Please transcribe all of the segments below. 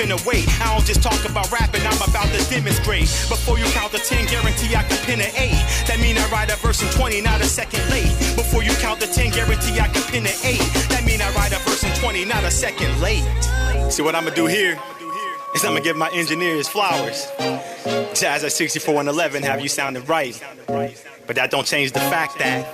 finna wait. I don't just talk about rapping, I'm about to demonstrate. Before you count the 10, guarantee I can pin an 8. That mean I write a verse in 20, not a second late. Before you count the 10, guarantee I can pin an 8. That mean I write a verse in 20, not a second late. See what I'ma do here? Is I'ma give my engineers flowers. Jazz at 64 and 11 have you sounding right. But that don't change the fact that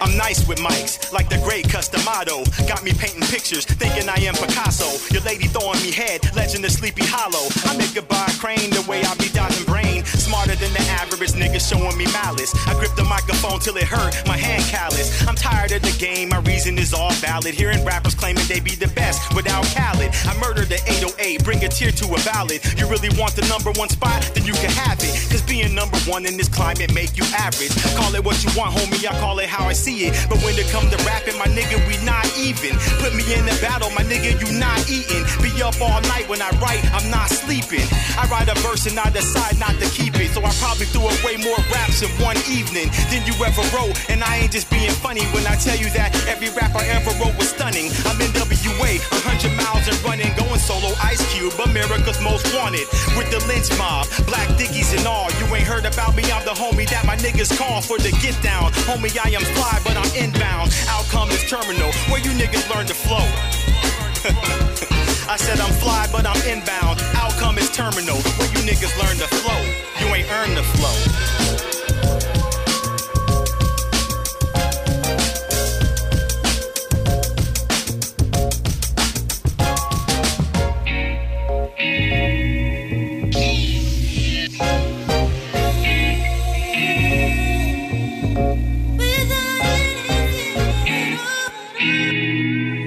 I'm nice with mics, like the great Cus D'Amato. Got me painting pictures, thinking I am Picasso. Your lady throwing me head, legend of Sleepy Hollow. I make it by a crane the way I be dodging brain. Smarter than the average nigga showing me malice. I grip the microphone till it hurt, my hand callous. I'm tired of the game, my reason is all valid. Hearing rappers claiming they be the best without Khaled. I murder the 808, bring a tear to a ballad. You really want the number one spot? Then you can have it. Cause being number one in this climate make you average. Call it what you want, homie, I call it how I see it. But when it come to rapping, my nigga, we not even. Put me in the battle, my nigga, you not eating. Be up all night when I write, I'm not sleeping. I write a verse and I decide not to keep it. So I probably threw away more raps in one evening than you ever wrote. And I ain't just being funny when I tell you that every rap I ever wrote was stunning. I'm in WA, 100 miles and running, going solo Ice Cube, America's most wanted. With the lynch mob, black dickies and all. You ain't heard about me, I'm the homie that my niggas call for the get down. Homie, I am fly, but I'm inbound. Outcome is terminal, where you niggas learn to flow. I said I'm fly, but I'm inbound. Outcome is terminal, where you niggas learn to flow. You ain't earned the flow.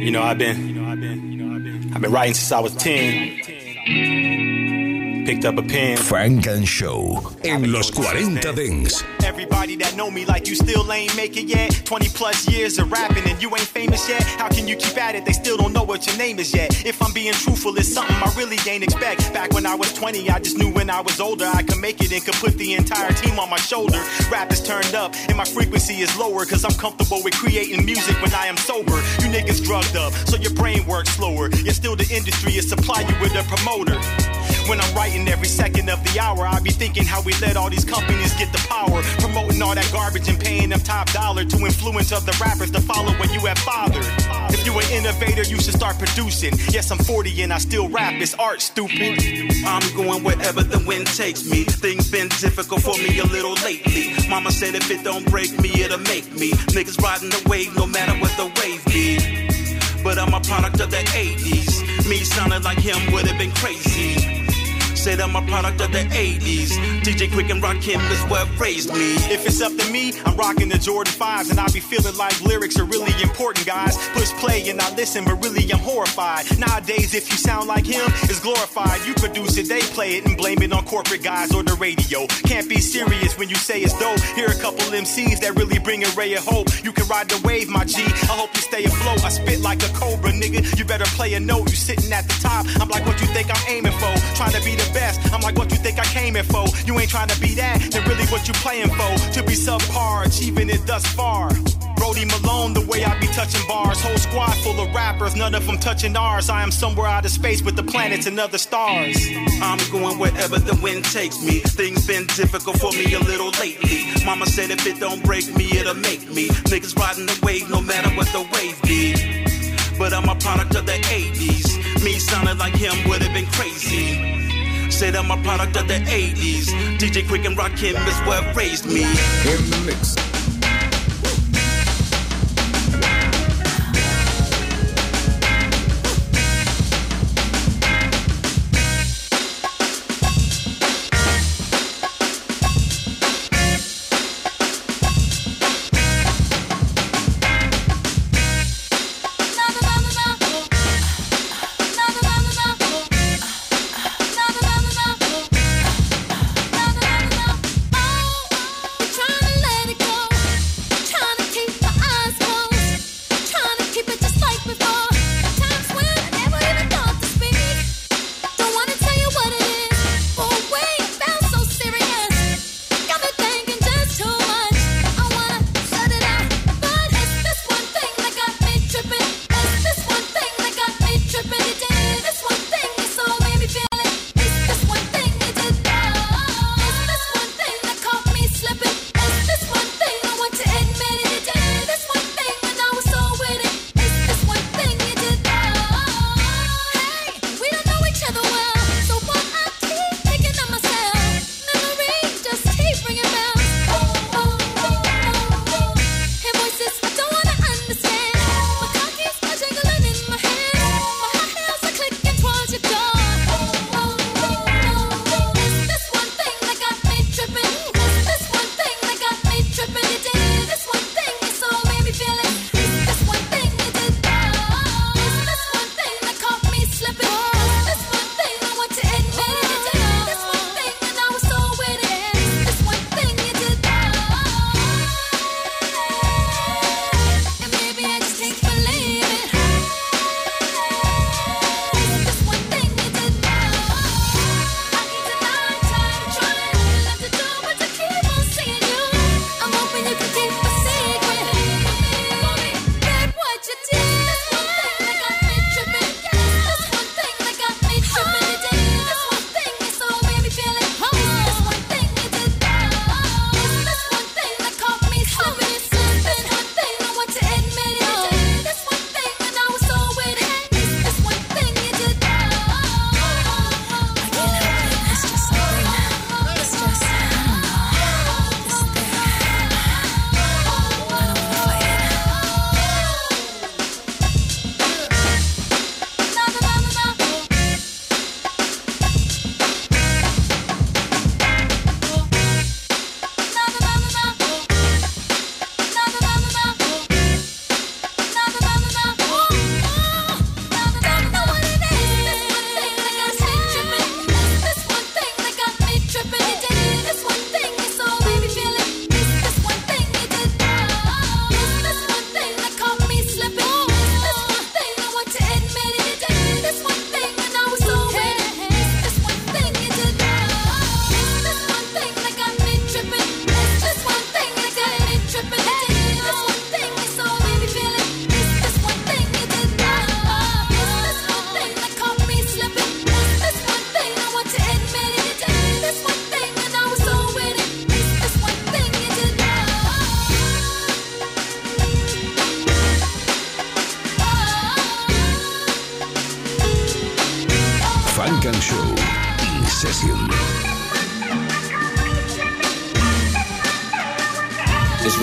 You know, I've been, I've been writing since I was 10. Picked up a pen. Funk and Show en los 40 Dents. Everybody that know me like you still ain't make it yet. 20 plus years of rapping and you ain't famous yet. How can you keep at it? They still don't know what your name is yet. If I'm being truthful, it's something I really ain't expect. Back when I was 20, I just knew when I was older I could make it and could put the entire team on my shoulder. Rap is turned up and my frequency is lower cause I'm comfortable with creating music when I am sober. You niggas drugged up, so your brain works slower. Yet still the industry is supply you with a promoter. When I'm writing every second of the hour, I be thinking how we let all these companies get the power. Promoting all that garbage and paying them top dollar to influence other rappers to follow what you have fathered. If you an innovator, you should start producing. Yes, I'm 40 and I still rap. It's art, stupid. I'm going wherever the wind takes me. Things been difficult for me a little lately. Mama said if it don't break me, it'll make me. Niggas riding the wave no matter what the wave be. But I'm a product of the 80s. Me sounding like him would have been crazy. Said I'm a product of the 80s. DJ Quik and Rakim is what raised me. If it's up to me, I'm rocking the Jordan 5s and I be feeling like lyrics are really important, guys. Push play and I listen, but really I'm horrified. Nowadays, if you sound like him, it's glorified. You produce it, they play it and blame it on corporate guys or the radio. Can't be serious when you say it's dope. Here a couple MCs that really bring a ray of hope. You can ride the wave, my G. I hope you stay afloat. I spit like a cobra, nigga. You better play a note. You sitting at the top. I'm like, what you think I'm aiming for? Trying to be the best. I'm like, what you think I came in for? You ain't trying to be that, then really what you playing for? To be subpar, achieving it thus far. Brody Malone, the way I be touching bars. Whole squad full of rappers, none of them touching ours. I am somewhere out of space with the planets and other stars. I'm going wherever the wind takes me. Things been difficult for me a little lately. Mama said if it don't break me, it'll make me. Niggas riding the wave no matter what the wave be. But I'm a product of the 80s. Me sounding like him would have been crazy. Said I'm a product of the 80s. DJ Quik and Rakim is what raised me. In the mix.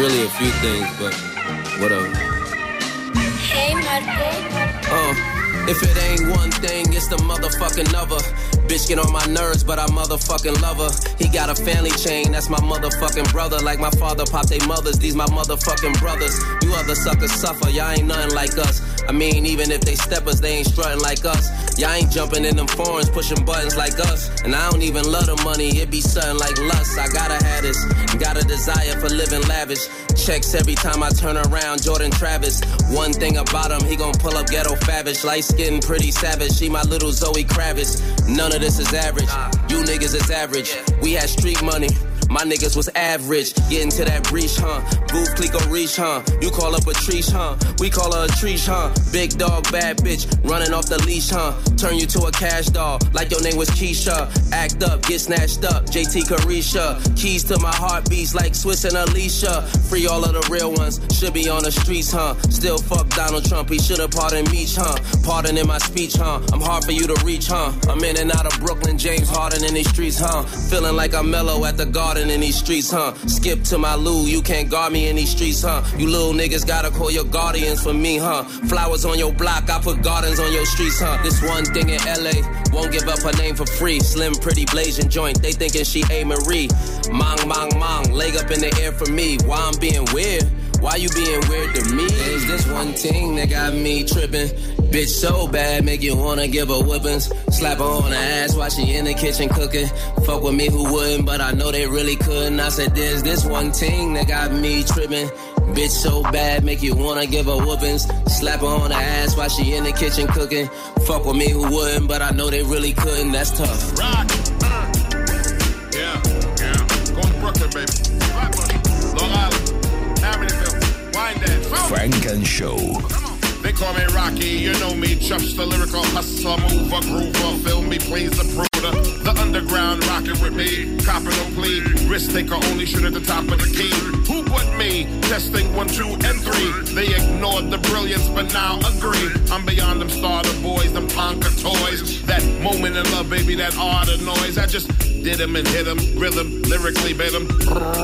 Really a few things, but whatever. Hey, Marco. Uh. If it ain't one thing, it's the motherfucking other. Bitch get on my nerves, but I motherfucking love her. He got a family chain, that's my motherfucking brother. Like my father popped they mothers, these my motherfucking brothers. You other suckers suffer, y'all ain't nothing like us. I mean, even if they steppers, they ain't strutting like us. Y'all ain't jumping in them foreigns, pushing buttons like us. And I don't even love the money, it be something like lust. I gotta have this, got a desire for living lavish. Checks every time I turn around, Jordan Travis. One thing about him, he gon' pull up ghetto favish. Light skin, pretty savage. She my little Zoe Kravitz. None of this is average. You niggas is average. We had street money. My niggas was average, getting to that breach, huh? Booth click or reach, huh? You call up a treach, huh? We call her a treach, huh? Big dog, bad bitch, running off the leash, huh? Turn you to a cash doll, like your name was Keisha. Act up, get snatched up, JT Carisha. Keys to my heartbeats like Swizz and Alicia. Free all of the real ones, should be on the streets, huh? Still fuck Donald Trump, he should've pardoned me, huh? Pardon in my speech, huh? I'm hard for you to reach, huh? I'm in and out of Brooklyn, James Harden in these streets, huh? Feeling like I'm mellow at the garden in these streets, huh? Skip to my loo, you can't guard me in these streets, huh? You little niggas gotta call your guardians for me, huh? Flowers on your block, I put gardens on your streets, huh? This one thing in LA, won't give up her name for free. Slim, pretty, blazing joint, they thinking she A. Marie. Mong, mong, mong, leg up in the air for me. Why I'm being weird? Why you being weird to me? There's this one thing that got me tripping. Bitch so bad, make you wanna give her whippings. Slap her on the ass while she in the kitchen cooking. Fuck with me who wouldn't, but I know they really couldn't. I said, there's this one thing that got me tripping. Bitch so bad, make you wanna give her whoopings. Slap her on the ass while she in the kitchen cooking. Fuck with me who wouldn't, but I know they really couldn't. That's tough. Rock. Uh. Yeah, yeah. Going to Brooklyn, baby. Funk and Show. They call me Rocky, you know me. Chuff's the lyrical hustler, mover, groover. Film me, plays the pruder. The underground rockin' with me. Copper no plea. Risk taker only shoot at the top of the key. Who but me? Testing one, two, and three. They ignored the brilliance, but now agree. I'm beyond them starter boys, them Tonka toys. That moment in love, baby, that art of noise. I just did him and hit him. Rhythm, lyrically bit him.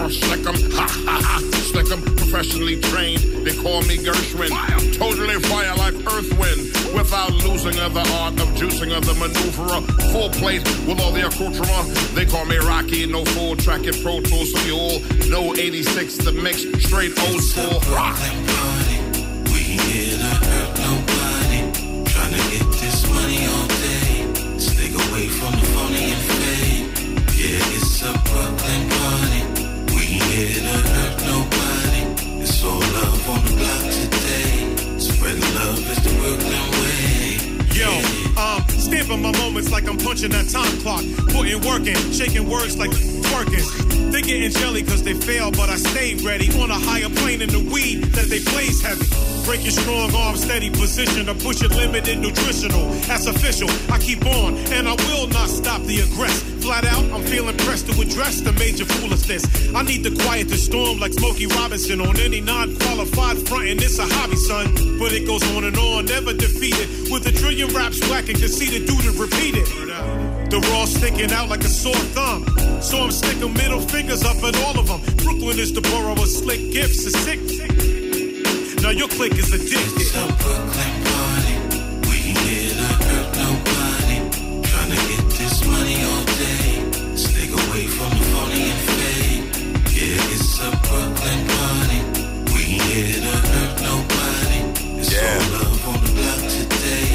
Slick him, ha ha ha. Slick him, professionally trained. They call me Gershwin. Totally fire like earth wind. Without losing of the art of juicing of the maneuverer. Full plate with all the accoutrement. They call me Rocky, no full track and Pro Tools for you all. No 86 to mix, straight old school rock. We here to nobody. Tryna get this money all day. Stay away from the phony and fake. Yeah, it's a Brooklyn party. We here to stamping my moments like I'm punching that time clock. Putting work in, shaking words like working. They getting jelly cause they fail, but I stayed ready. On a higher plane in the weed that they blaze heavy. Break your strong arm, steady position. I push it limited nutritional. That's official. I keep on, and I will not stop the aggress. Flat out, I'm feeling pressed to address the major foolishness. I need to quiet the storm like Smokey Robinson on any non-qualified front, and it's a hobby, son. But it goes on and on, never defeated. With a trillion raps whack and conceited, dude, to repeat it. The raw sticking out like a sore thumb. So I'm sticking middle fingers up at all of them. Brooklyn is the borough of slick gifts. It's sick. Now your clique is addicted. It's a Brooklyn party. We here to hurt nobody. Tryna get this money all day. Stay away from the phony and fake. Yeah, it's a Brooklyn party. We here to hurt nobody. It's Yeah. all love on the block today.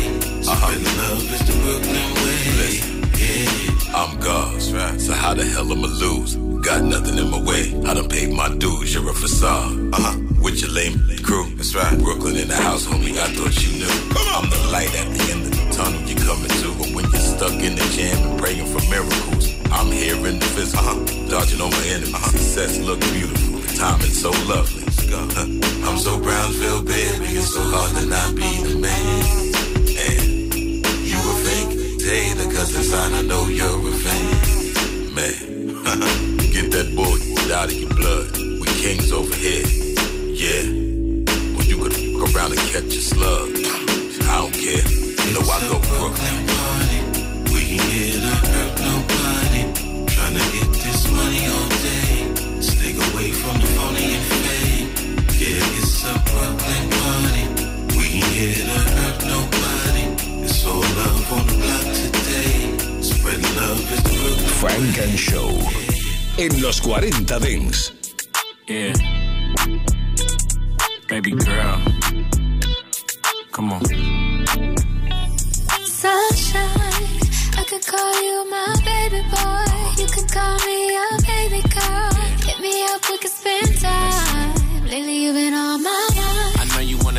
Spreading love is the Brooklyn way. Yeah. I'm God's, right? So how the hell I'ma lose? Got nothing in my way. I done paid my dues, you're a facade. Uh huh. With your lame crew. That's right. Brooklyn in the house, homie, I thought you knew. I'm the light at the end of the tunnel you're coming to. But when you're stuck in the jam and praying for miracles, I'm here in the physical. Uh-huh. Dodging on my enemies. Success look beautiful. The timing's so lovely. Huh. I'm so Brownsville, baby. It's so hard to not be the man. And You a fake hater, cause inside I know you're a fan. man, get that bull out of your blood. We kings over here. Yeah. Well, you could fuck around and catch a slug. I don't care. You know I go Brooklyn. Party. We ain't here to hurt nobody. Trying to get this money all day. Stay away from the phony and fame. Yeah, it's a Brooklyn party. We ain't here to hurt nobody. It's all love on the block today. Spread love is Brooklyn. Funk and Show. En los 40 Dings. Yeah. Baby girl. Come on. Sunshine, I could call you my baby boy. You could call me your baby girl. Hit me up, we could spend time. Lately, you've been on my mind.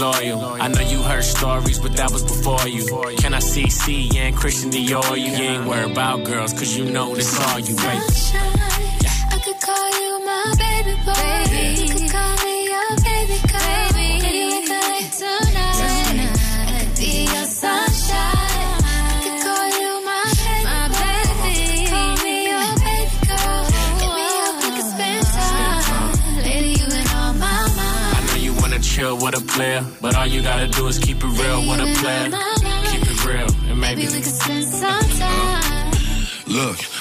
loyal. I know you heard stories, but that was before you. Can I see C and Christian Dior? You ain't worried about girls, cause you know this all you, baby. Sunshine, I could call you my baby boy. You you chill with a player, but all you gotta do is keep it real with a player. Keep it real, and maybe Maybe we could spend some time. Look,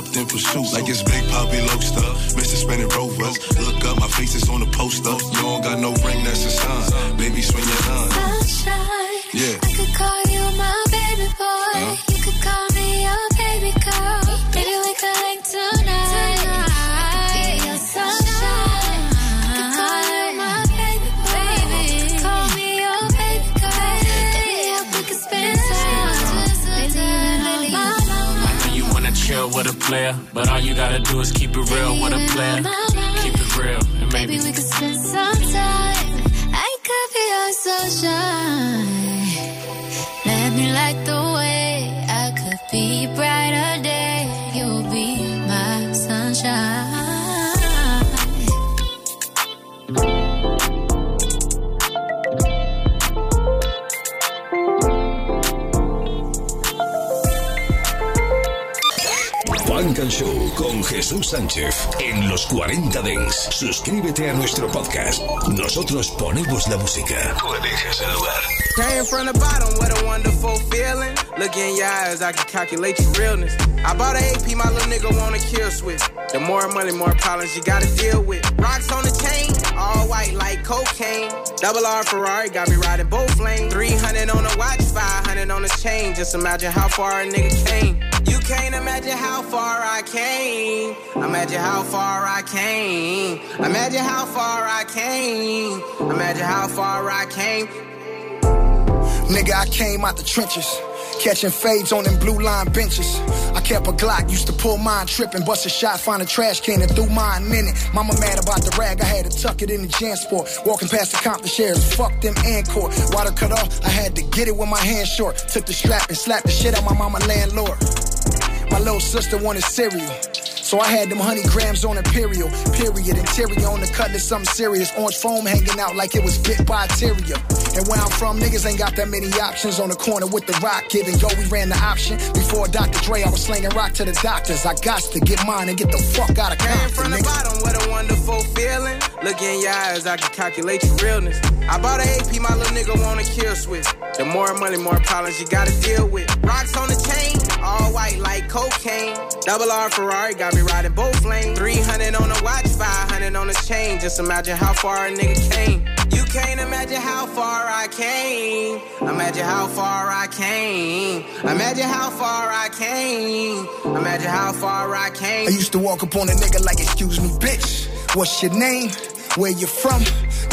hopped in pursuit. Like it's Big Poppy Lobster. Mr. Spinning Rovers. Look up, my face is on the poster. Player, but all you gotta do is keep it real with a player. Keep it real, and maybe Maybe we could spend some time. Jesús Sánchez en los 40 Dents. Suscríbete a nuestro podcast. Nosotros ponemos la música. Tú eliges el lugar. Came from the bottom with a wonderful feeling. Look in your eyes, I can calculate your realness. I bought an AP, my little nigga wanna kill switch. The more money, more problems you gotta deal with. Rocks on the chain, all white like cocaine. Double R Ferrari got me riding both lanes. 300 on the watch, 500 on the chain. Just imagine how far a nigga came. Can't imagine how far I came. Imagine how far I came. Imagine how far I came. Imagine how far I came. Nigga, I came out the trenches. Catching fades on them blue line benches. I kept a Glock, used to pull mine tripping. Bust a shot, find a trash can and threw mine in it. Mama mad about the rag, I had to tuck it in the Jansport. Walking past the Compton shares, fuck them and court. Water cut off, I had to get it with my hands short. Took the strap and slapped the shit out my mama landlord. My little sister wanted cereal. So I had them honey grams on Imperial. Period. Interior on the cutlass, something serious. Orange foam hanging out like it was bit by a terrier. And where I'm from, niggas ain't got that many options. On the corner with the rock, giving yo, we ran the option. Before Dr. Dre, I was slinging rock to the doctors. I got to get mine and get the fuck out of Came Compton, from the bottom with a wonderful feeling. Look in your eyes, I can calculate your realness. I bought an AP, my little nigga wanna kill switch. The more money, more problems you gotta deal with. Rocks on the chain, all white like cocaine. Double R Ferrari got me riding both lanes. 300 on the watch, 500 on the chain. Just imagine how far a nigga came. You can't imagine how far I came. Imagine how far I came. Imagine how far I came. Imagine how far I came. I used to walk up on a nigga like, excuse me, bitch. What's your name? Where you from?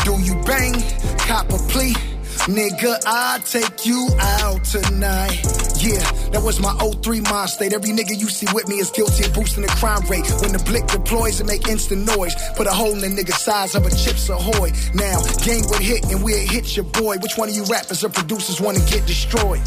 Do you bang? Cop a plea? Nigga, I take you out tonight. Yeah, that was my 03 mind state. Every nigga you see with me is guilty of boosting the crime rate. When the blick deploys and make instant noise, put a hole in the nigga size of a Chips Ahoy. Now, gang would hit and we'll hit your boy. Which one of you rappers or producers wanna get destroyed?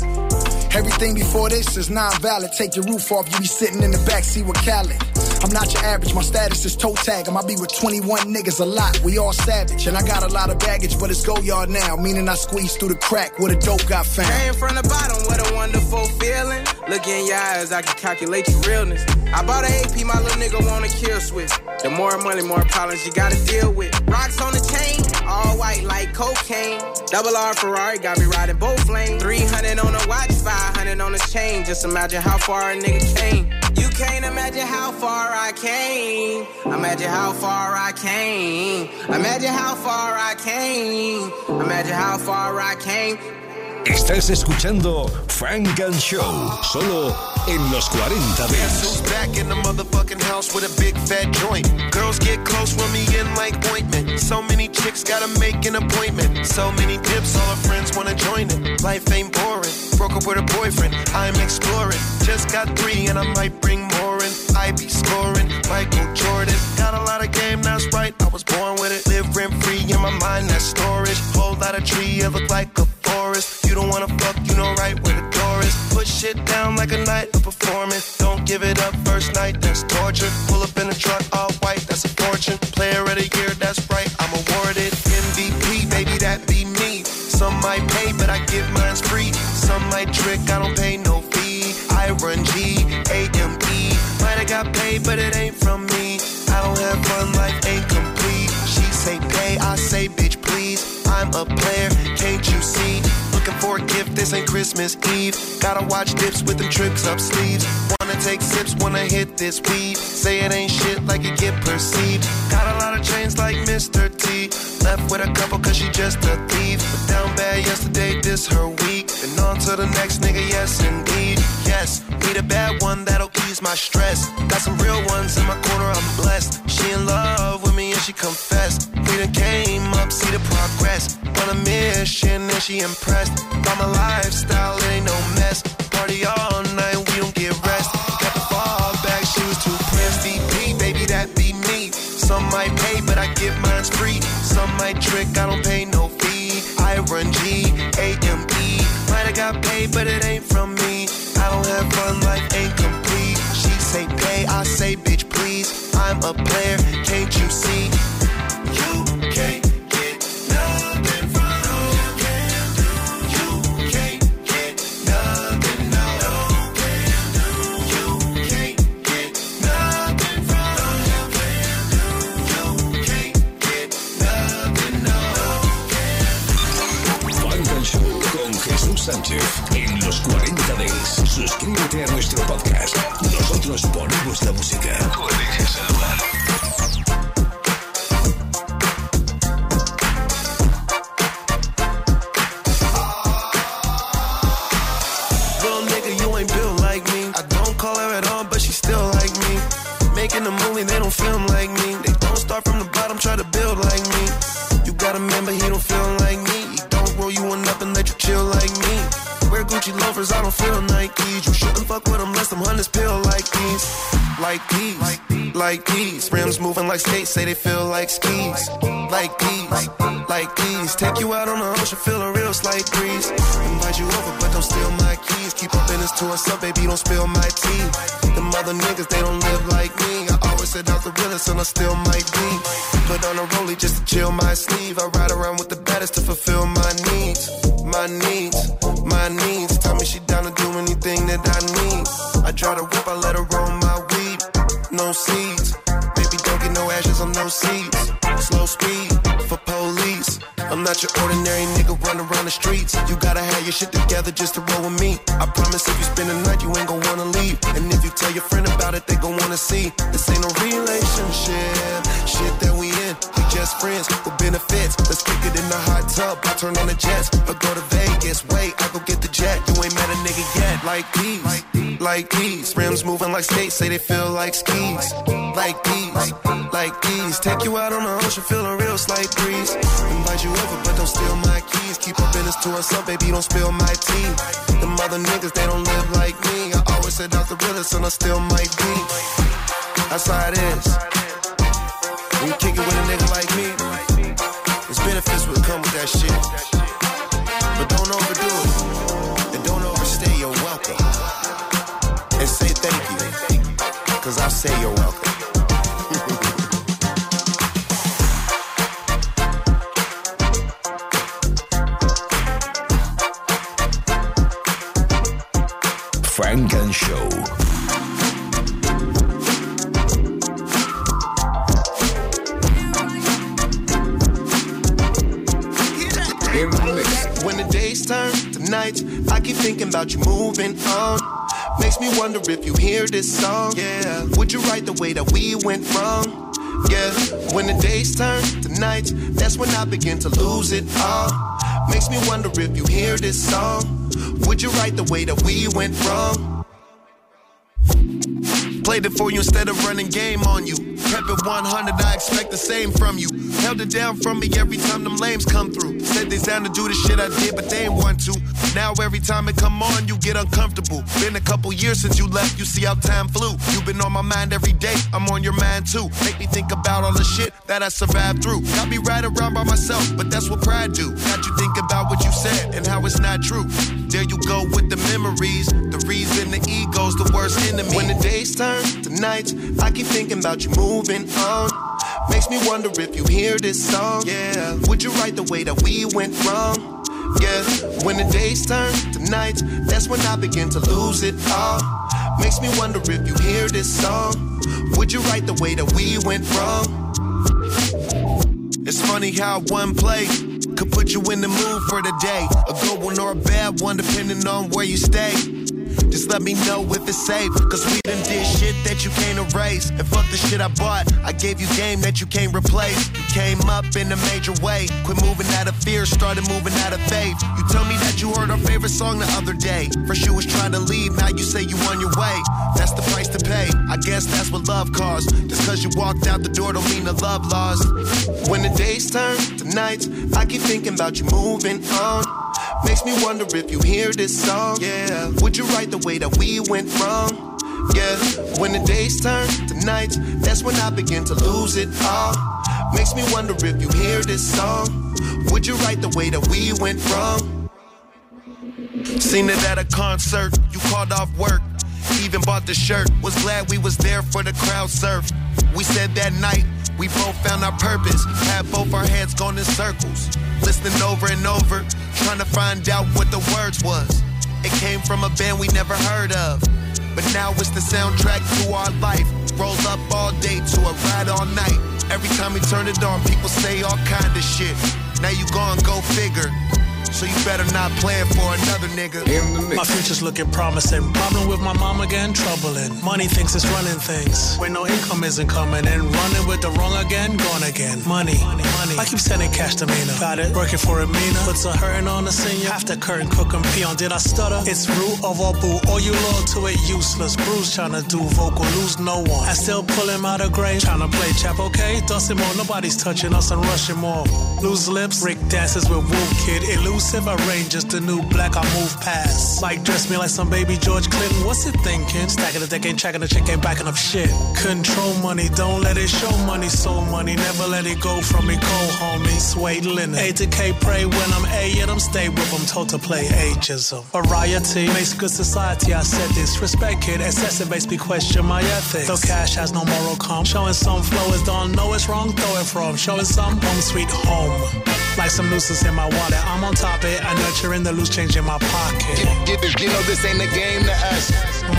Everything before this is non-valid. Take your roof off, you be sitting in the backseat with Khaled. I'm not your average, my status is toe tag. I might be with 21 niggas a lot, we all savage. And I got a lot of baggage, but it's go yard now. Meaning I squeeze through the crack where the dope got found. Came from the bottom, what a wonderful feeling. Look in your eyes, I can calculate your realness. I bought an AP, my little nigga wanna kill switch. The more money, more problems you gotta deal with. Rocks on the chain, all white like cocaine. Double R Ferrari got me riding both lanes. 300 on the watch, 500 on the chain. Just imagine how far a nigga came. You can't imagine how far I came. Imagine how far I came. Imagine how far I came. Imagine how far I came. Estás escuchando Funk and Show, solo en los 40 Guess Dents. back in the motherfucking house with a big fat joint? Girls get close with me in like. So many chicks gotta make an appointment. So many dips, all friends wanna join it. Life ain't boring. Broke up with her boyfriend, I'm exploring. Just got three and I might bring more in. I be scoring, Michael Jordan. Got a lot of game, that's right. I was born with it. Live rent free in my mind, that's storage. Whole lot of tree, it look like a You don't wanna fuck, you know right where the door is. Put shit down like a night of performance. Don't give it up first night, that's torture. Pull up in a truck, all white, that's a fortune. Player of the year, that's right, I'm awarded. MVP, baby, that be me. Some might pay, but I give mine's free. Some might trick, I don't pay no fee. I run G. Might have got paid, but it ain't from me. I don't have fun, life ain't complete. She say pay, I say bitch please. I'm a player, this ain't Christmas Eve. Gotta watch dips with them tricks up sleeves. Wanna take sips, wanna hit this weed. Say it ain't shit like it get perceived. Got a lot of chains like Mr. T. Left with a couple cause she just a thief. But down bad yesterday, this her week. And on to the next nigga, yes indeed. Yes, need a bad one that'll ease my stress. Got some real ones in my corner, I'm blessed. She in love with me and she confessed. We done came up, see the progress. On a mission and she impressed. By my lifestyle, it ain't no mess. Party all night, we don't get rest. Got the fall back, she was too pressed. VP, baby, that be me. Some might pay, but I give mine's free. Some might trick, I don't pay no fee. I run G, A M E. Might have got paid, but it ain't from me. Fun, life ain't complete. She say pay, I say bitch please. I'm a player, can't you see? You can't en los 40 Dents. Suscríbete a nuestro podcast. Nosotros ponemos la música. Like these, like these. Rims moving like skates, say they feel like skis. Like these, like these. Take you out on the ocean, feel a real slight breeze. Invite you over, but don't steal my keys. Keep up business to up, baby, don't spill my tea. The mother niggas, they don't live like me. I always said I was the realest, and I still might be. Put on a rollie just to chill my sleeve. I ride around with the baddest to fulfill my needs. My needs, your shit together just to roll with me. I promise if you spend the night, you ain't gon' wanna leave. And if you tell your friend about it, they gon' wanna see. This ain't no relationship. Shit that we in, we just friends with benefits. Let's kick it in the hot tub. I turn on the jets. I go to Vegas. Wait, I go get the jet. You ain't met a nigga yet. Like these, like these. Rims moving like skates, say they feel like skis. Like these, like these. Take you out on the ocean, feel a real slight breeze. Invite you over, but don't steal my keys. Keep our business to ourselves, baby, don't spill my tea. Them other niggas, they don't live like me. I always said out the realest, and I still might be. That's how it is. When you kick it with a nigga like me, there's benefits will come with that shit. But don't overdo it. Cause I say you're welcome. Funk and Show. When the days turn to nights, I keep thinking about you moving on. Makes me wonder if you hear this song. Yeah, would you write the way that we went wrong? Yeah, when the days turn to nights, that's when I begin to lose it all. Makes me wonder if you hear this song. Would you write the way that we went wrong? Played it for you instead of running game on you. Prep at 100, I expect the same from you. Held it down from me every time them lames come through. Said they down to do the shit I did, but they ain't want to. Now every time it come on, you get uncomfortable. Been a couple years since you left, you see how time flew. You've been on my mind every day, I'm on your mind too. Make me think about all the shit that I survived through. Got me right around by myself, but that's what pride do. Got you think about what you said and how it's not true. There you go with the memories. The ego's the worst enemy. When the days turn to nights, I keep thinking about you moving on. Makes me wonder if you hear this song. Yeah, would you write the way that we went wrong? Yeah, when the days turn to nights, that's when I begin to lose it all. Makes me wonder if you hear this song. Would you write the way that we went wrong? It's funny how one play could put you in the mood for the day. A good one or a bad one, depending on where you stay. Just let me know if it's safe. Cause we done did shit that you can't erase. And fuck the shit I bought. I gave you game that you can't replace. You came up in a major way. Quit moving out of fear, started moving out of faith. You tell me that you heard our favorite song the other day. First you was trying to leave, now you say you on your way. That's the price to pay. I guess that's what love costs. Just cause you walked out the door don't mean the love lost. When the days turn to nights, I keep thinking about you moving on. Makes me wonder if you hear this song. Yeah, would you write the way that we went wrong? Yeah, when the days turn to nights, that's when I begin to lose it all. Makes me wonder if you hear this song. Would you write the way that we went wrong? Seen it at a concert, you called off work. Even bought the shirt, was glad we was there for the crowd surf. We said that night, we both found our purpose. Had both our heads going in circles. Listening over and over, trying to find out what the words was. It came from a band we never heard of. But now it's the soundtrack to our life. Roll up all day to a ride all night. Every time we turn it on, people say all kind of shit. Now you gone, go figure. So you better not plan for another nigga. My future's looking promising. Problem with my mom again, troubling. Money thinks it's running things. When no income isn't coming in. Running with the wrong again, gone again. Money, money. money. I keep sending cash to Mina. Got it. Working for a Mina. Puts a hurting on the senior. After curtain cook and peon. Did I stutter? It's root of all boo. All you loyal to it, useless. Bruce trying to do vocal, lose no one. I still pull him out of grave. Trying to play chap, okay? Dustin more. Nobody's touching us and rushing more. Lose lips. Rick dances with Wolf Kid. Elusive. I range just a new black. I move past. Like dress me like some baby George Clinton. What's it thinking? Stacking the deck, ain't tracking the chick, ain't backing up shit. Control money, don't let it show money, so money. Never let it go from me, cold homie. Suede linen. A to K, pray when I'm A, yet I'm stay with them. Told to play ageism. Variety makes good society. I said this. Respect kid, excessive makes me question my ethics. Though cash has no moral calm. Showing some flow is don't know it's wrong, throw it from. Showing some home sweet home. Like some nooses in my wallet. I'm on top it. I in the loose change in my pocket. Get, get, you know this ain't a game to us.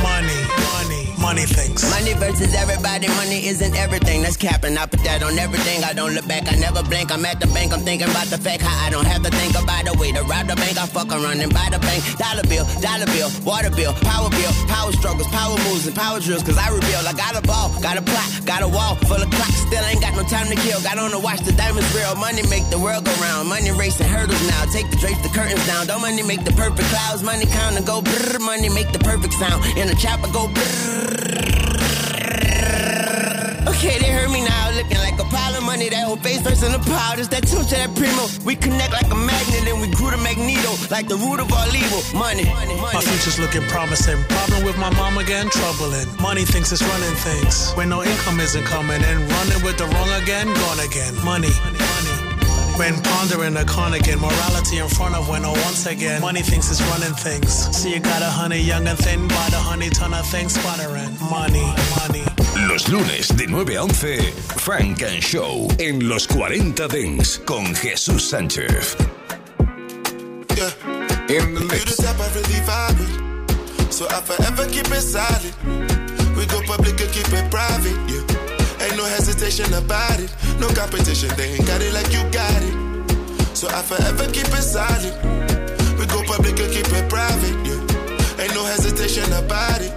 Money, money, money things. Money versus everybody, money isn't everything. That's capping. I put that on everything. I don't look back, I never blink. I'm at the bank, I'm thinking about the fact how I don't have to think about the way to rob the bank. I fuck around running by the bank. Dollar bill, dollar bill, water bill, power bill, power struggles, power moves, and power drills, cause I rebuild. I got a ball, got a plot, got a wall full of clocks. Still ain't got no time to kill. Got on to watch the diamonds real. Money make the world go round. Money racing hurdles now. Take the drapes, the curtains down. Don't money make the perfect clouds. Money count and go brrr. Money make the perfect sound. In the chopper go brrr. Okay, they heard me now, looking like a pile of money. That whole face first in the powders, that tune to that primo. We connect like a magnet and we grew to magneto, like the root of all evil. Money, money, money. My future's looking promising. Problem with my mom again, troubling. Money thinks it's running things. When no income isn't coming and running with the wrong again, gone again. Money, Money, money. When pondering a con again, morality in front of when, oh, once again, money thinks it's running things. So you got a honey young and thin, buy the honey ton of things, sputtering. Money, money. Los lunes de 9 a 11, Funk and Show en los 40 Dings con Jesús Sánchez. Yeah. In the mix. You the type I really vibe with. So I forever keep it solid. We go public and keep it private. Yeah. Hesitation about it. No competition. They ain't got it like you got it. So I forever keep it solid. We go public and keep it private. Yeah. Ain't no hesitation about it.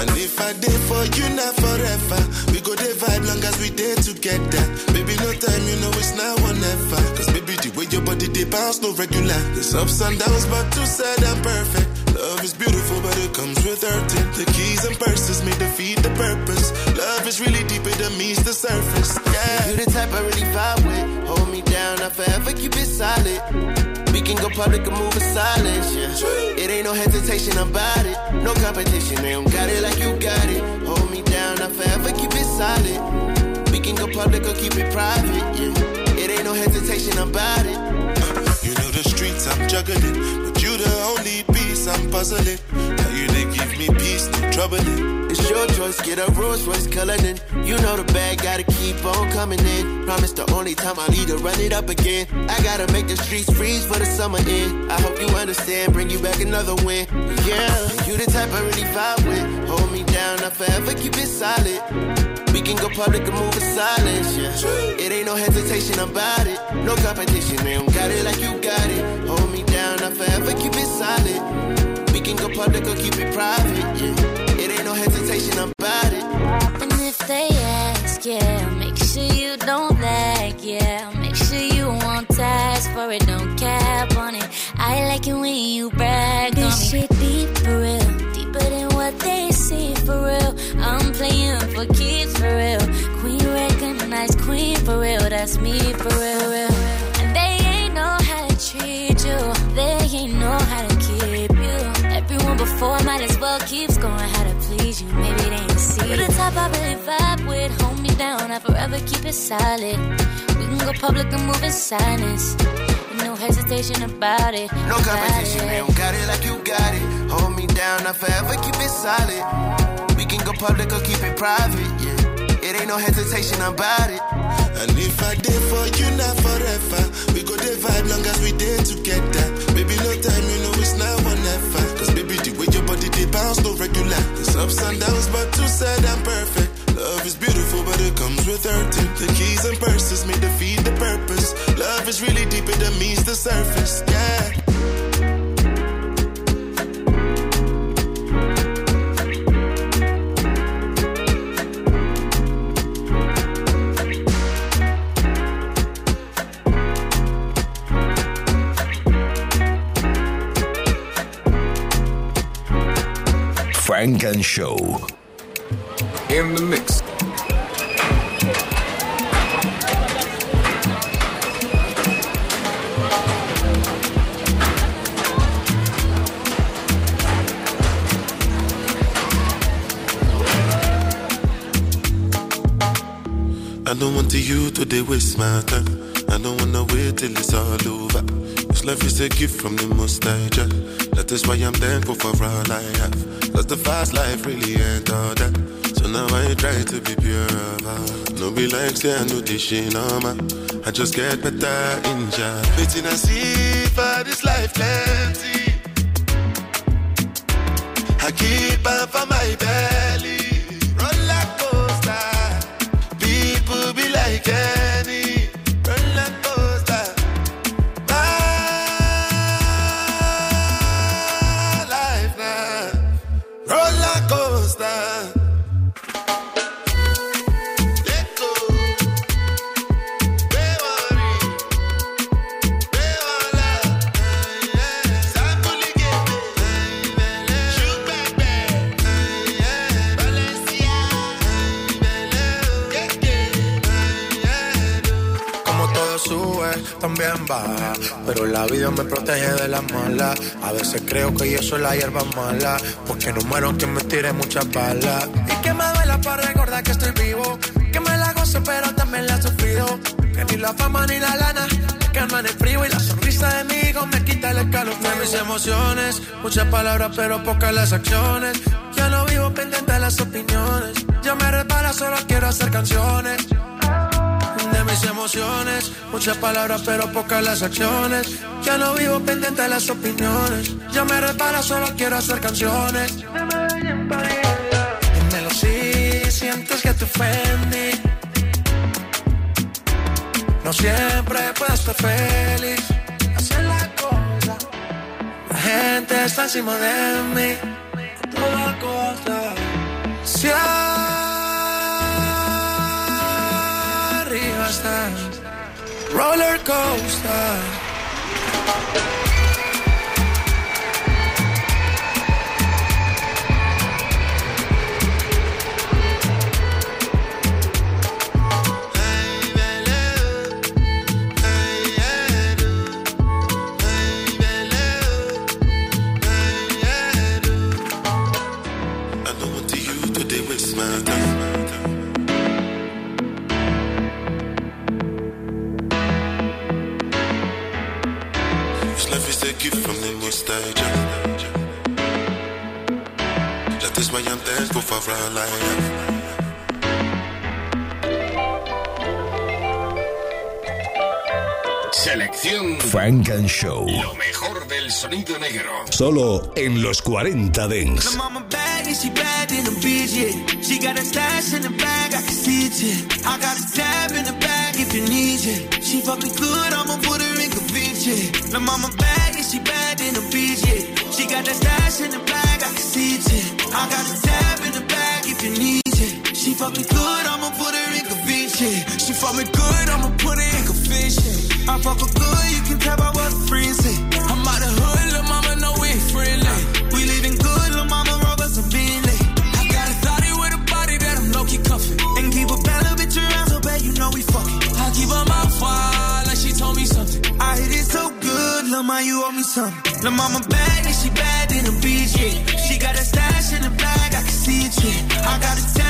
And if I did for you, not forever. We go the vibe long as we did together. Baby, no time, you know it's now or never. Cause baby, the way your body they bounce, no regular. There's ups and downs, but two said I'm perfect. Love is beautiful, but it comes with hurting. The keys and purses may defeat the purpose. Love is really deeper than meets the surface. Yeah. You're the type I really vibe with. Hold me down, I'll forever keep it solid. We can go public and move in silence, yeah. It ain't no hesitation about it. No competition, they don't got it like you got it. Hold me down, I forever keep it solid. We can go public or keep it private, yeah. It ain't no hesitation about it. You know the streets I'm juggling, but you the only I'm puzzling. How you they give me peace, no troubling. It's your choice, get a Rolls Royce coloring. You know the bag gotta keep on coming in. Promise the only time I leave to run it up again. I gotta make the streets freeze for the summer end. I hope you understand, bring you back another win. Yeah, you the type I really vibe with. Hold me down, I'll forever keep it solid. We can go public and move in silence, yeah. It ain't no hesitation about it. No competition, don't got it like you got it. Hold me down, I'll forever keep it public or keep it private, yeah. It ain't no hesitation about it. And if they ask, yeah, make sure you don't lag, yeah. Make sure you won't task for it, don't cap on it. I like it when you brag this on me. This shit deep for real, deeper than what they see for real. I'm playing for keeps for real. Queen recognized queen for real, that's me for real, real. And they ain't know how to treat you, they ain't know how to keep you. Everyone before might as well keeps going how to please you. Maybe they ain't see you. the type I really vibe with, hold me down, I forever keep it solid. We can go public and move in silence. No hesitation about it. No competition, they don't got it like you got it. Hold me down, I forever keep it solid. We can go public or keep it private, yeah. It ain't no hesitation about it. And if I did for you, not forever. We go the vibe long as we did together. Baby, no time, you know it's now or never. Bounce, no regular. There's ups and downs, but two said I'm perfect. Love is beautiful, but it comes with hurting. The keys and purses may defeat the purpose. Love is really deeper than meets the surface. Yeah. Funk and Show. In the mix. I don't want to you to waste my time. I don't wanna wait till it's all over. This life is a gift from the most high That is why I'm thankful for all I have. Cause the fast life really ain't all that. So now I try to be pure. No be like say I know this shit normal. I just get better in Jah. Waiting I see for this life plenty. I keep on for my belly. Roller coaster. People be like any Pero la vida me protege de las malas. A veces creo que yo soy la hierba mala. Porque no muero que me tire muchas balas. Y que me duela para recordar que estoy vivo. Que me la gozo, pero también la he sufrido. Que ni la fama ni la lana calman el frío y la sonrisa de mi hijo me quita el escalofrío. De mis emociones, muchas palabras, pero pocas las acciones. Ya no vivo pendiente de las opiniones. Ya me repara, solo quiero hacer canciones mis emociones. Muchas palabras, pero pocas las acciones. Ya no vivo pendiente de las opiniones. Ya me repara, solo quiero hacer canciones. Dímelo si sientes que te ofendí. No siempre puedo estar feliz. Es la cosa. La gente está encima de mí. A toda costa. Si roller coaster. Selección Frank and Show. Lo mejor del sonido negro. Solo en los 40 Dents. She bad in the bitch, yeah. She got a stash in the bag, I can see it. I got a tab in the bag if you need it. She fucking good, I'ma put her in yeah. My mama bad and she bad in the bitch, yeah. She got a stash in the bag, I can see it, yeah. I got a tab in the bag if you need it. She fucking good, I'ma put her in convince, yeah. She fuck me good, I'ma put her in convince, yeah. I fuck her good, you can tell by what friends say. I'm out the mama bad and she bad in the beach. She got a stash in the bag, I can see it. I got a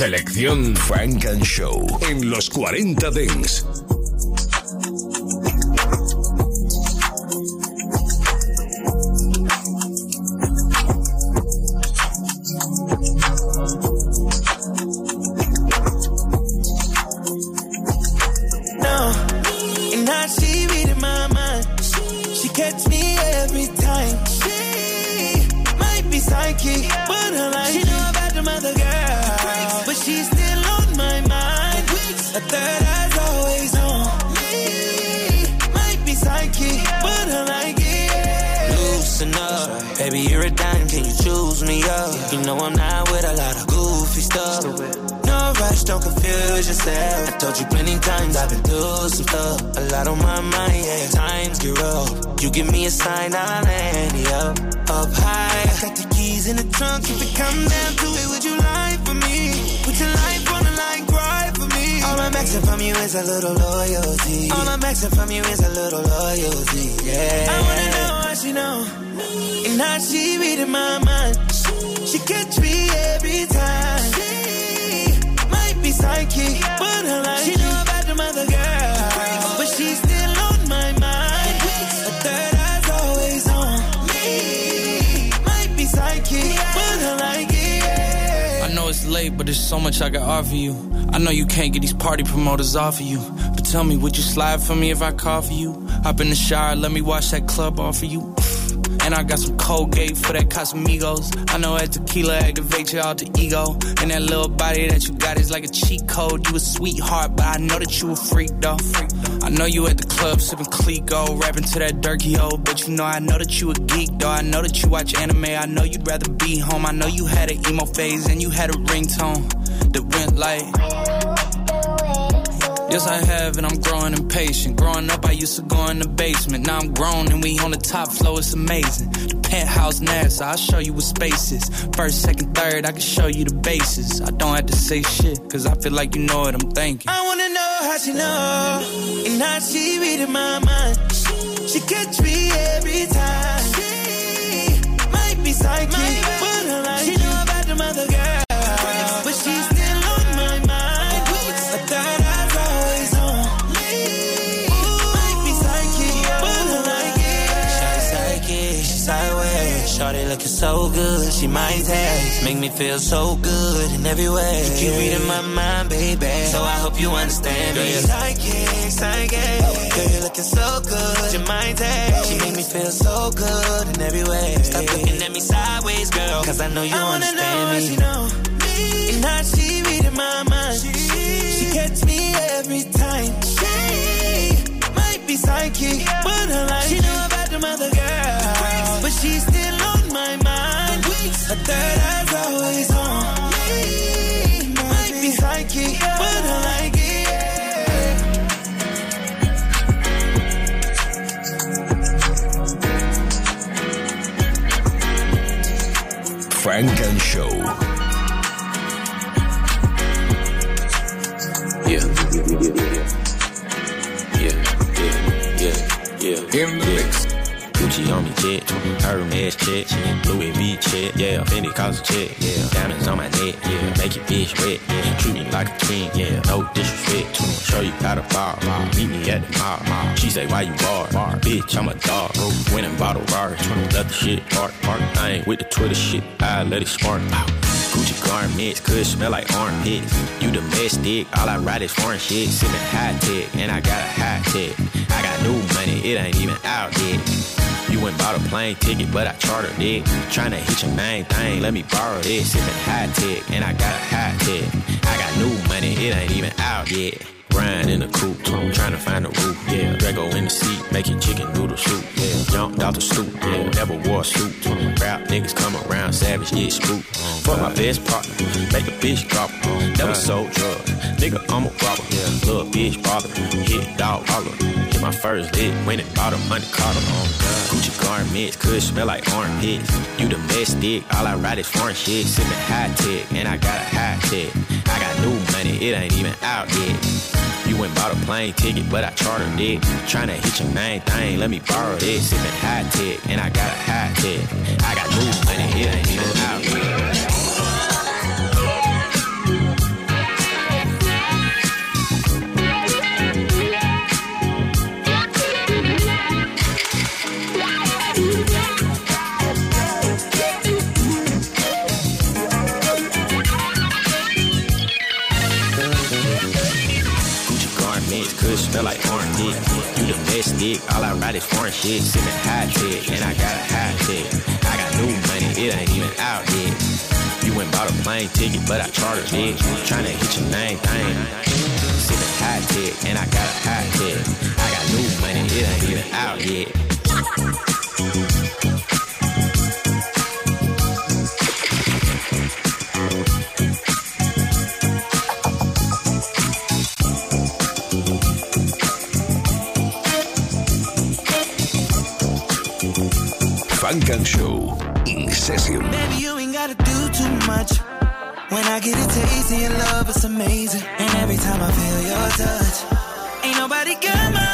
Selección Frank and Show en los 40 Dents. Lot on my mind, yeah. Times get rough. You give me a sign, I'll land you up. Up high, got the keys in the trunk. If it come down to it, would you lie for me? Put your life on the line, cry for me. All I'm asking from you is a little loyalty. All I'm asking from you is a little loyalty, yeah. I wanna know how she know. And how she reading my mind. She catch me every time. She might be psychic, but I like She know about the mother girl, late, but there's so much I can offer you. I know you can't get these party promoters off of you. But tell me, would you slide for me if I call for you? Hop in the shower, let me wash that club off of you. And I got some Colgate for that Casamigos. I know that tequila activates your alter ego. And that little body that you got is like a cheat code. You a sweetheart, but I know that you a freak though. I know you at the club sipping Clicquot, rapping to that O. But you know I know that you a geek though. I know that you watch anime. I know you'd rather be home. I know you had an emo phase and you had a ringtone that went like. Yes, I have, and I'm growing impatient. Growing up, I used to go in the basement. Now I'm grown, and we on the top floor. It's amazing. The penthouse NASA, I'll show you what space is. First, second, third, I can show you the bases. I don't have to say shit, cause I feel like you know what I'm thinking. I wanna she know and how she reading my mind. She catch me every time. She might be psychic, she might. Make me feel so good in every way. You keep reading my mind, baby. So I hope you understand me. Psychic, psychic. Girl, you're looking so good, you might taste. She make me feel so good in every way. Stop looking at me sideways, girl. Cause I know you I wanna understand know me. she know And how she reading my mind. She, she catch me every time. She might be psychic, but I like She know about the mother girl, A third eye's always on. Might be psychic, but I like it. Funk and Show. Yeah. Yeah, yeah, yeah, yeah. In the mix. Gucci on me, check. Hermes check. Louis V check. Yeah, Fendi cause a check. Yeah, diamonds on my neck. Yeah, make your bitch wet. Yeah, treat me like a king. Yeah, no disrespect. Show you how to bar. Meet me at the mall. She say, why you bar? Bitch, I'm a dog. Went and bought a Rari. Let the shit park. Park. I ain't with the Twitter shit. I let it spark. Gucci garments could smell like armpits. You domestic, all I ride is foreign shit. Sipping high tech, and I got a high tech. I got new money, it ain't even out yet. Went bought a plane ticket, but I chartered it. Tryna hit your main thing, let me borrow this. Sipping high tech, and I got a high tech. I got new money, it ain't even out yet. Grind in the coupe, I'm trying to find a roof, yeah. Drago in the seat, making chicken noodle soup, yeah. Jumped out the stoop, yeah. Never wore a suit. Rap niggas come around, savage, get spooked. Fuck my best partner, make a bitch drop. Never sold drugs, nigga, I'm a robber. Yeah. Little bitch bother, hit dog holler. My first lick, went and bought a money collar. Gucci garments could smell like armpits. You the best domestic, all I ride is foreign shit. Sipping high tech, and I got a high tech. I got new money, it ain't even out yet. You went bought a plane ticket, but I chartered it. Tryna hit your main thing, let me borrow this. Sipping high tech, and I got a high tech. I got new money, it ain't even out yet. Dick. You domestic, all I ride is foreign shit. Sipping high tech, and I got a high tech. I got new money, it ain't even out yet. You went bought a plane ticket, but I chartered it. Tryna hit your main thing. Sipping high tech, and I got a high tech. I got new money, it ain't even out yet. Funk and Show in session. Baby, you ain't gotta do too much. When I get a taste of your love, it's amazing. And every time I feel your touch, ain't nobody got my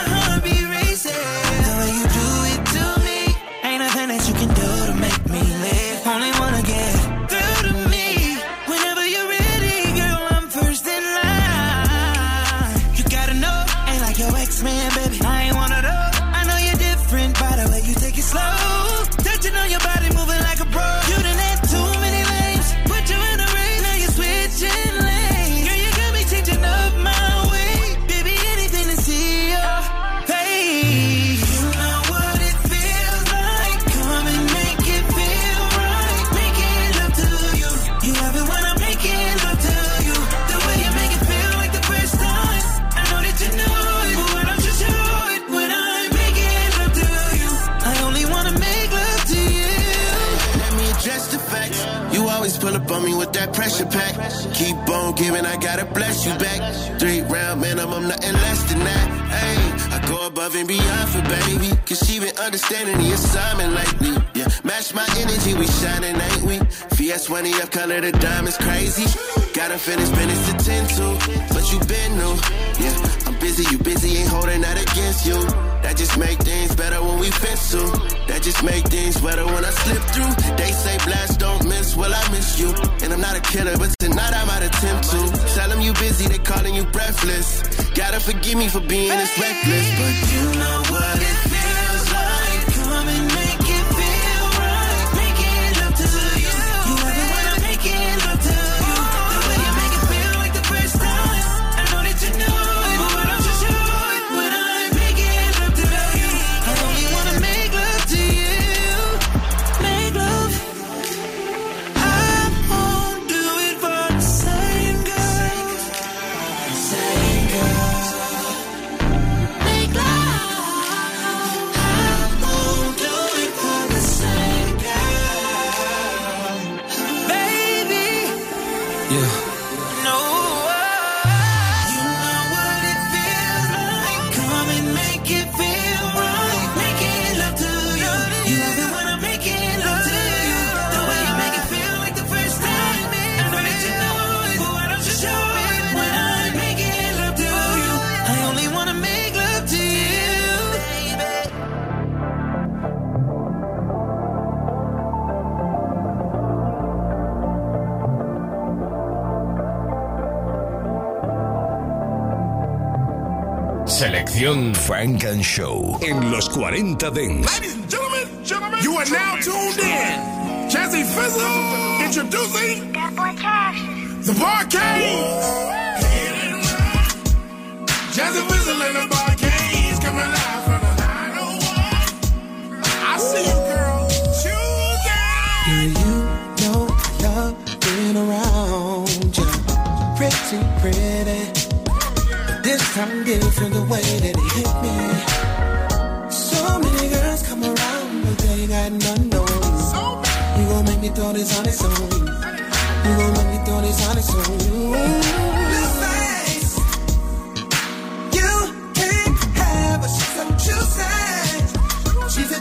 giving, I gotta bless you back. Three round man, I'm, nothing less than that. Hey, I go above and beyond for baby, cause she been understanding the assignment lately. Yeah, match my energy, we shining, ain't we? VS1 up color, the diamonds crazy. Gotta finish finish to tend to, but you been new. Yeah, I'm busy, you busy, ain't holding that against you. That just make things better when we pencil. That just make things better when I slip through. They say blast don't miss, well I miss you. And I'm not a killer, but busy, they calling you breathless. Gotta forgive me for being this reckless, but you know what it feels sección Funk and Show en los 40 Dance. Ladies and gentlemen, gentlemen, you are now tuned in. Jazzy Fizzle introducing that boy The Barcade. Jazzy Fizzle in the Barcade. I'm different the way that it hit me. So many girls come around, but they got none. You gon' make me throw this. You gon' make me throw this on you can't have her. She's She's a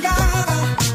lover.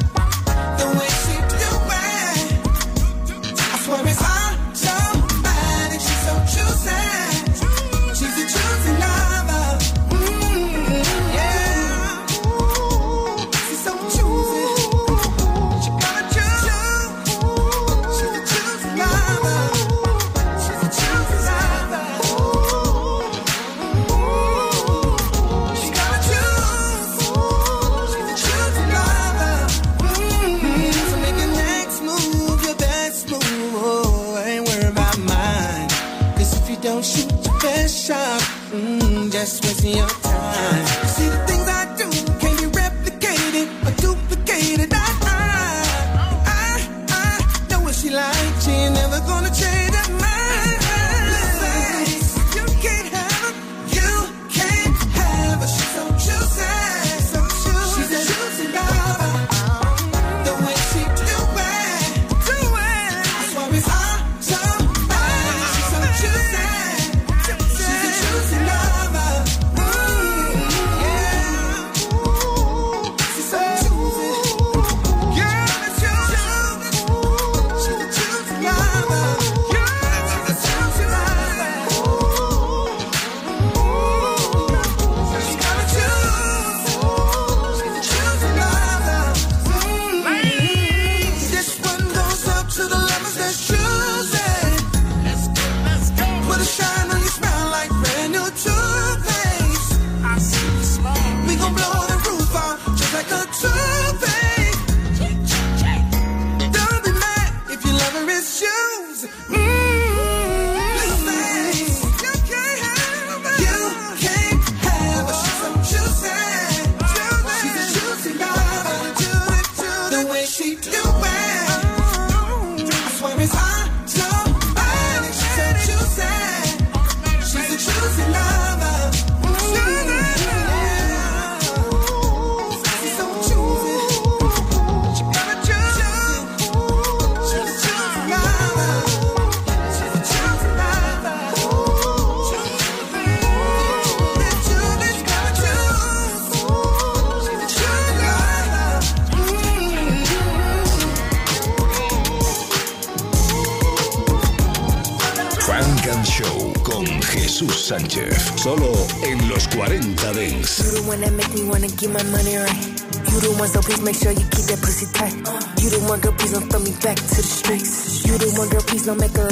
Make sure you keep that pussy tight. You the one, girl, please don't throw me back to the streets. You the one, girl, please don't make a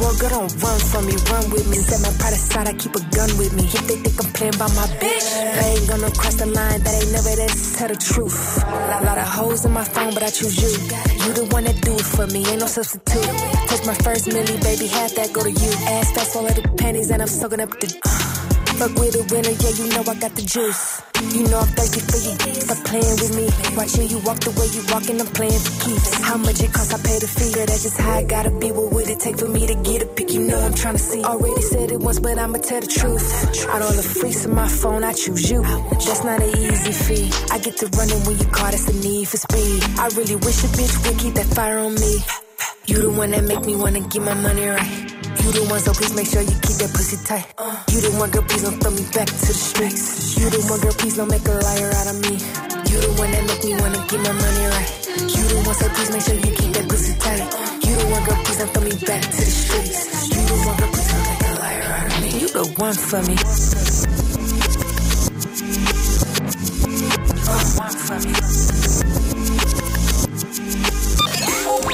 mutual, girl, don't run from me, run with me. Set my pride aside, I keep a gun with me. If they think I'm playing by my bitch, I ain't gonna cross the line, that ain't never this. Tell the truth. A lot of hoes in my phone, but I choose you. You the one that do it for me, ain't no substitute. Touch my first milli, baby, half that go to you. Ass fast, all of the panties, and I'm soaking up the. Fuck with a winner, yeah, you know I got the juice. You know I'm thirsty for you. Stop playing with me. Watching you walk the way you walking, I'm playing for keeps. How much it costs, I pay the fee. Girl, that's just how I gotta be. What would it take for me to get a pick? You know I'm trying to see. Already said it once, but I'ma tell the truth. Out all the freaks on my phone, I choose you. That's not an easy feat. I get to running when you call, that's the need for speed. I really wish a bitch would keep that fire on me. You the one that make me wanna get my money right. You the one, so please make sure you keep that pussy tight. You the one, girl, please don't throw me back to the streets. You the one, girl, please don't make a liar out of me. You the one that make me wanna get my money right. You the one, so please make sure you keep that pussy tight. You the one, girl, please don't throw me back to the streets. You the one, girl, please don't make a liar out of me. You the one for me. One for me.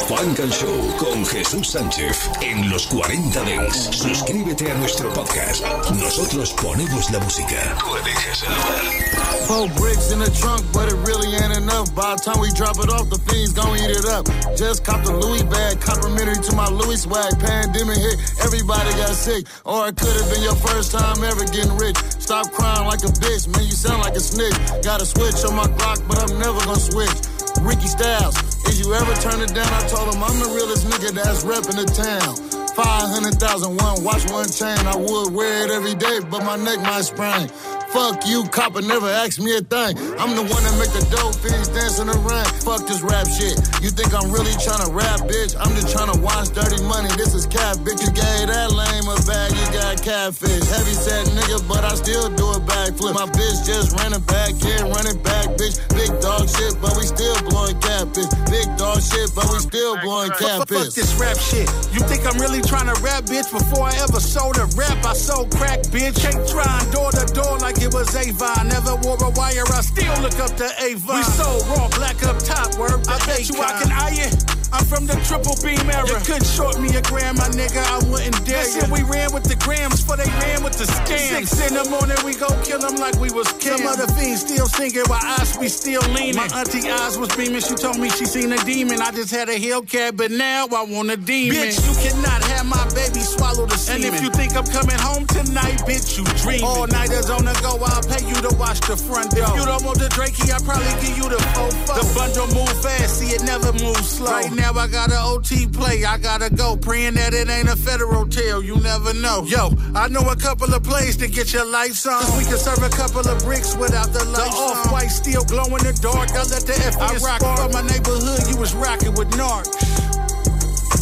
Funk and Show con Jesús Sánchez en los 40 Dents. Suscríbete a nuestro podcast. Nosotros ponemos la música. Tú el lugar. Four bricks in the trunk, but it really ain't enough. By the time we drop it off, the fiends gon' eat it up. Just copped a Louis bag, complimentary to my Louis swag. Pandemic hit, everybody got sick. Or it could've been your first time ever getting rich. Stop crying like a bitch, man, you sound like a snitch. Got a switch on my Glock, but I'm never gonna switch. Ricky Styles, is you ever turn it down? I told him I'm the realest nigga that's reppin' the town. 500,000, one watch, one chain. I would wear it every day, but my neck might sprain. Fuck you, copper never asked me a thing. I'm the one that make the dope fiends dance in the rain. Fuck this rap shit. You think I'm really trying to rap, bitch? I'm just trying to watch dirty money. This is cat, bitch. You gave that lame a bag, you got catfish. Heavy set nigga, but I still do a backflip. My bitch just ran it back, yeah, run it back, bitch. Big dog shit, but we still blowing catfish. Big dog shit, but we still blowing Fuck, fuck this rap shit. You think I'm really trying to rap, bitch? Before I ever sold a rap, I sold crack, bitch. Ain't trying door to door like it was Avon. Never wore a wire, I still look up to Avon. We sold raw, black up top, word. I bet you I can eye it. I'm from the triple beam era. You couldn't short me a gram, my nigga. I wouldn't dare. Listen, we ran with the grams, for they ran with the scams. Six in the morning, we go kill them like we was kids. Some other fiends still singing while us be still leaning. My auntie eyes was beaming. She told me she seen a demon. I just had a Hellcat, but now I want a demon. Bitch, you cannot have my baby swallow the semen. And if you think I'm coming home tonight, bitch, you dream. All nighters on the go, I'll pay you to watch the front door. If you don't want the Drakey, I'll probably give you the fofo. The bundle move fast, see it never moves slow. Right now I got an OT play, I gotta go. Praying that it ain't a federal tail, you never know. Yo, I know a couple of plays to get your lights on. Cause we can serve a couple of bricks without the lights The off-white still glow in the dark. I let the F I rock from my neighborhood, you was rocking with Narc.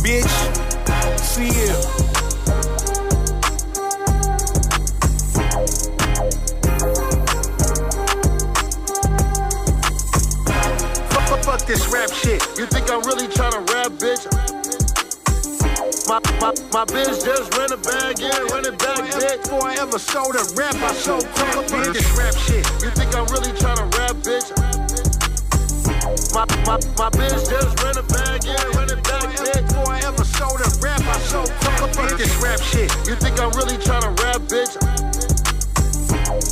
Bitch, see you. Fuck, this rap shit. You think I'm really tryna rap, bitch? My, my, my bitch just ran a bag, yeah, run it back, bitch. Before I ever sold a rap, I sold crack, Fuck bitch. this rap shit. You think I'm really tryna rap, bitch? My, my, my bitch just ran a bag, yeah, run it back, bitch. Before I ever sold a rap, I sold crack, Fuck, fuck bitch. this rap shit. You think I'm really tryna rap, bitch?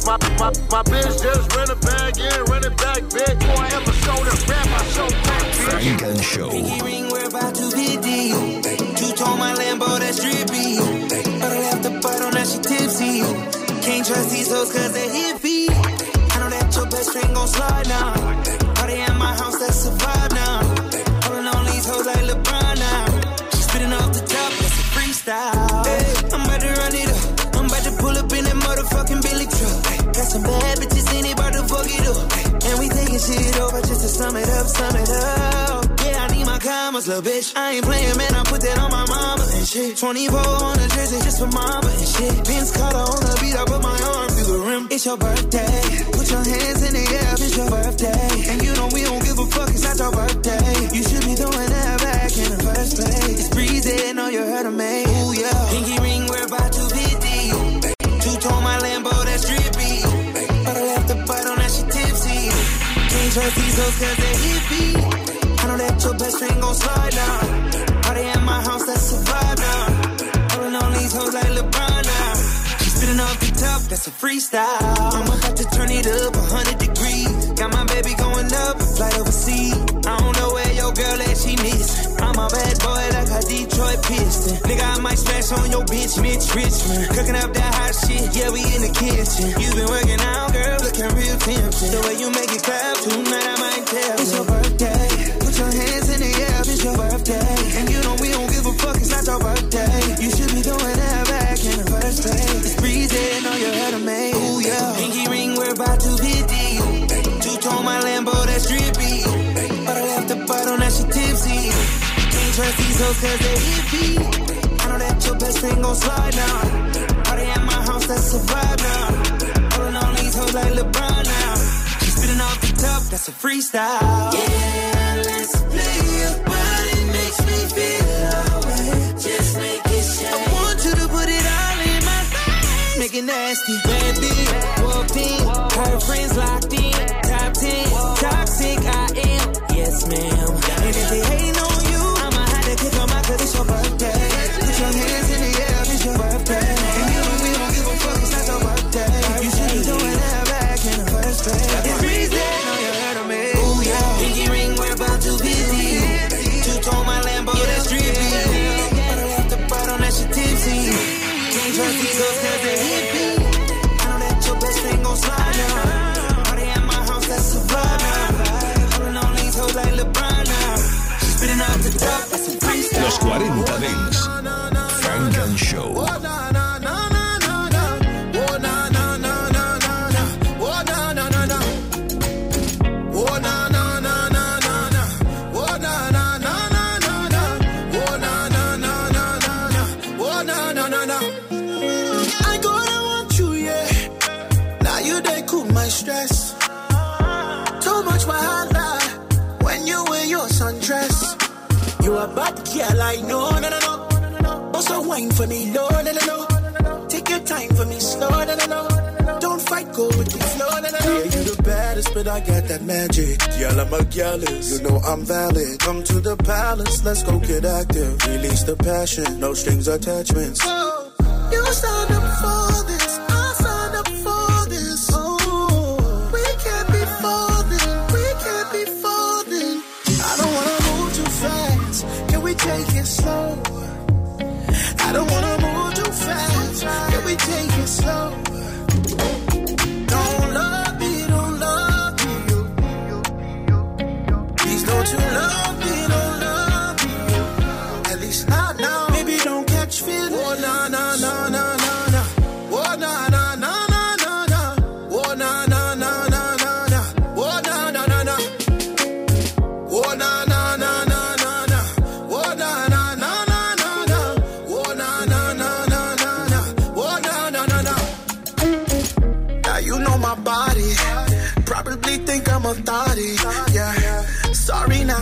My, my, my bitch just ran a bag, yeah, run it back, bitch. Before I ever sold a rap, I sold crack, bitch. Funk and Show. ring, we're about to hit deal. Two tone my Lambo, that's drippy. But I left the butt on that she tipsy. Can't trust these hoes cause they hippie. I know that your best friend gon' slide now. Sum it up. Yeah, I need my commas, little bitch. I ain't playing, man. I put that on my mama and shit. 24 on the jersey just for mama and shit. Vince Carter on the beat, I put my arm through the rim. it's your birthday. Put your hands in the air, it's your birthday. And you know we don't give a fuck, it's not your birthday. You trust these hoes cause they iffy. I know that your best friend gon' slide now. Party at my house, that's a vibe now. Rolling on these hoes like LeBron now. She spitting off the top, that's a freestyle. I'm about to turn it up 100 degrees. Got my baby going up, flight overseas. I don't know where your girl at, she miss. I'm a bad boy like a Detroit Piston. Nigga, I might smash on your bitch, Mitch Richmond. Cooking up that hot shit, yeah, we in the kitchen. You been working out, girl, looking real tempting. The way you make it clap, tonight I might tell. It's your birthday, put your hands in the air, it's your birthday. And you know we don't give a fuck, it's not your birthday. You Can't trust these hoes cause they iffy. I know that your best friend gon' slide now. Party at my house, that's a vibe now. Rolling on these hoes like LeBron now. She spitting off the top, that's a freestyle. Yeah, let's play your body makes me feel alright. Just make it shake. I want you to put it all in my face. Make it nasty, baby. Walked in, her friends locked in. Top 10, toxic I am. Yes, ma'am. Girl, I know, no, no, no. Also wine for me, no, no, no, no. Take your time for me, slow, no, no, no. Don't fight, go with the flow, no, no, no. Yeah, you the baddest, but I got that magic. Girl, I'm a gallus. You know I'm valid. Come to the palace, let's go get active. Release the passion, no strings attachments. You signed up for you love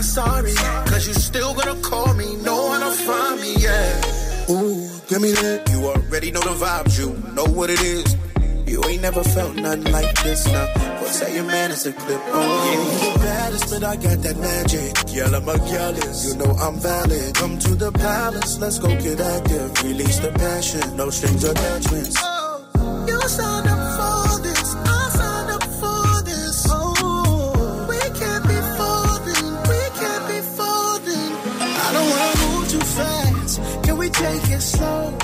Sorry, not sorry. Cause you still gonna call me. No one to find me, yeah. Ooh, give me that. You already know the vibes, you know what it is. You ain't never felt nothing like this now. What's that your man is a clip on? Yeah, you the baddest, but I got that magic. I'm a gallus. You know I'm valid. Come to the palace, let's go get active. Release the passion, no strings attachments. take it slow.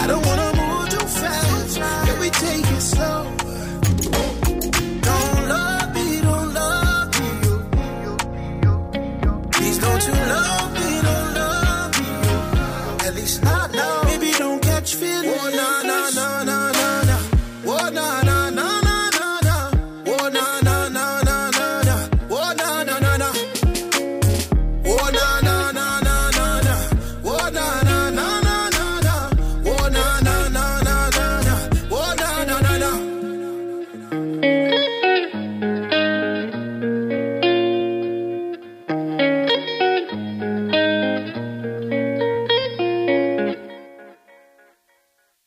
I don't wanna move too fast. Can we take it slow?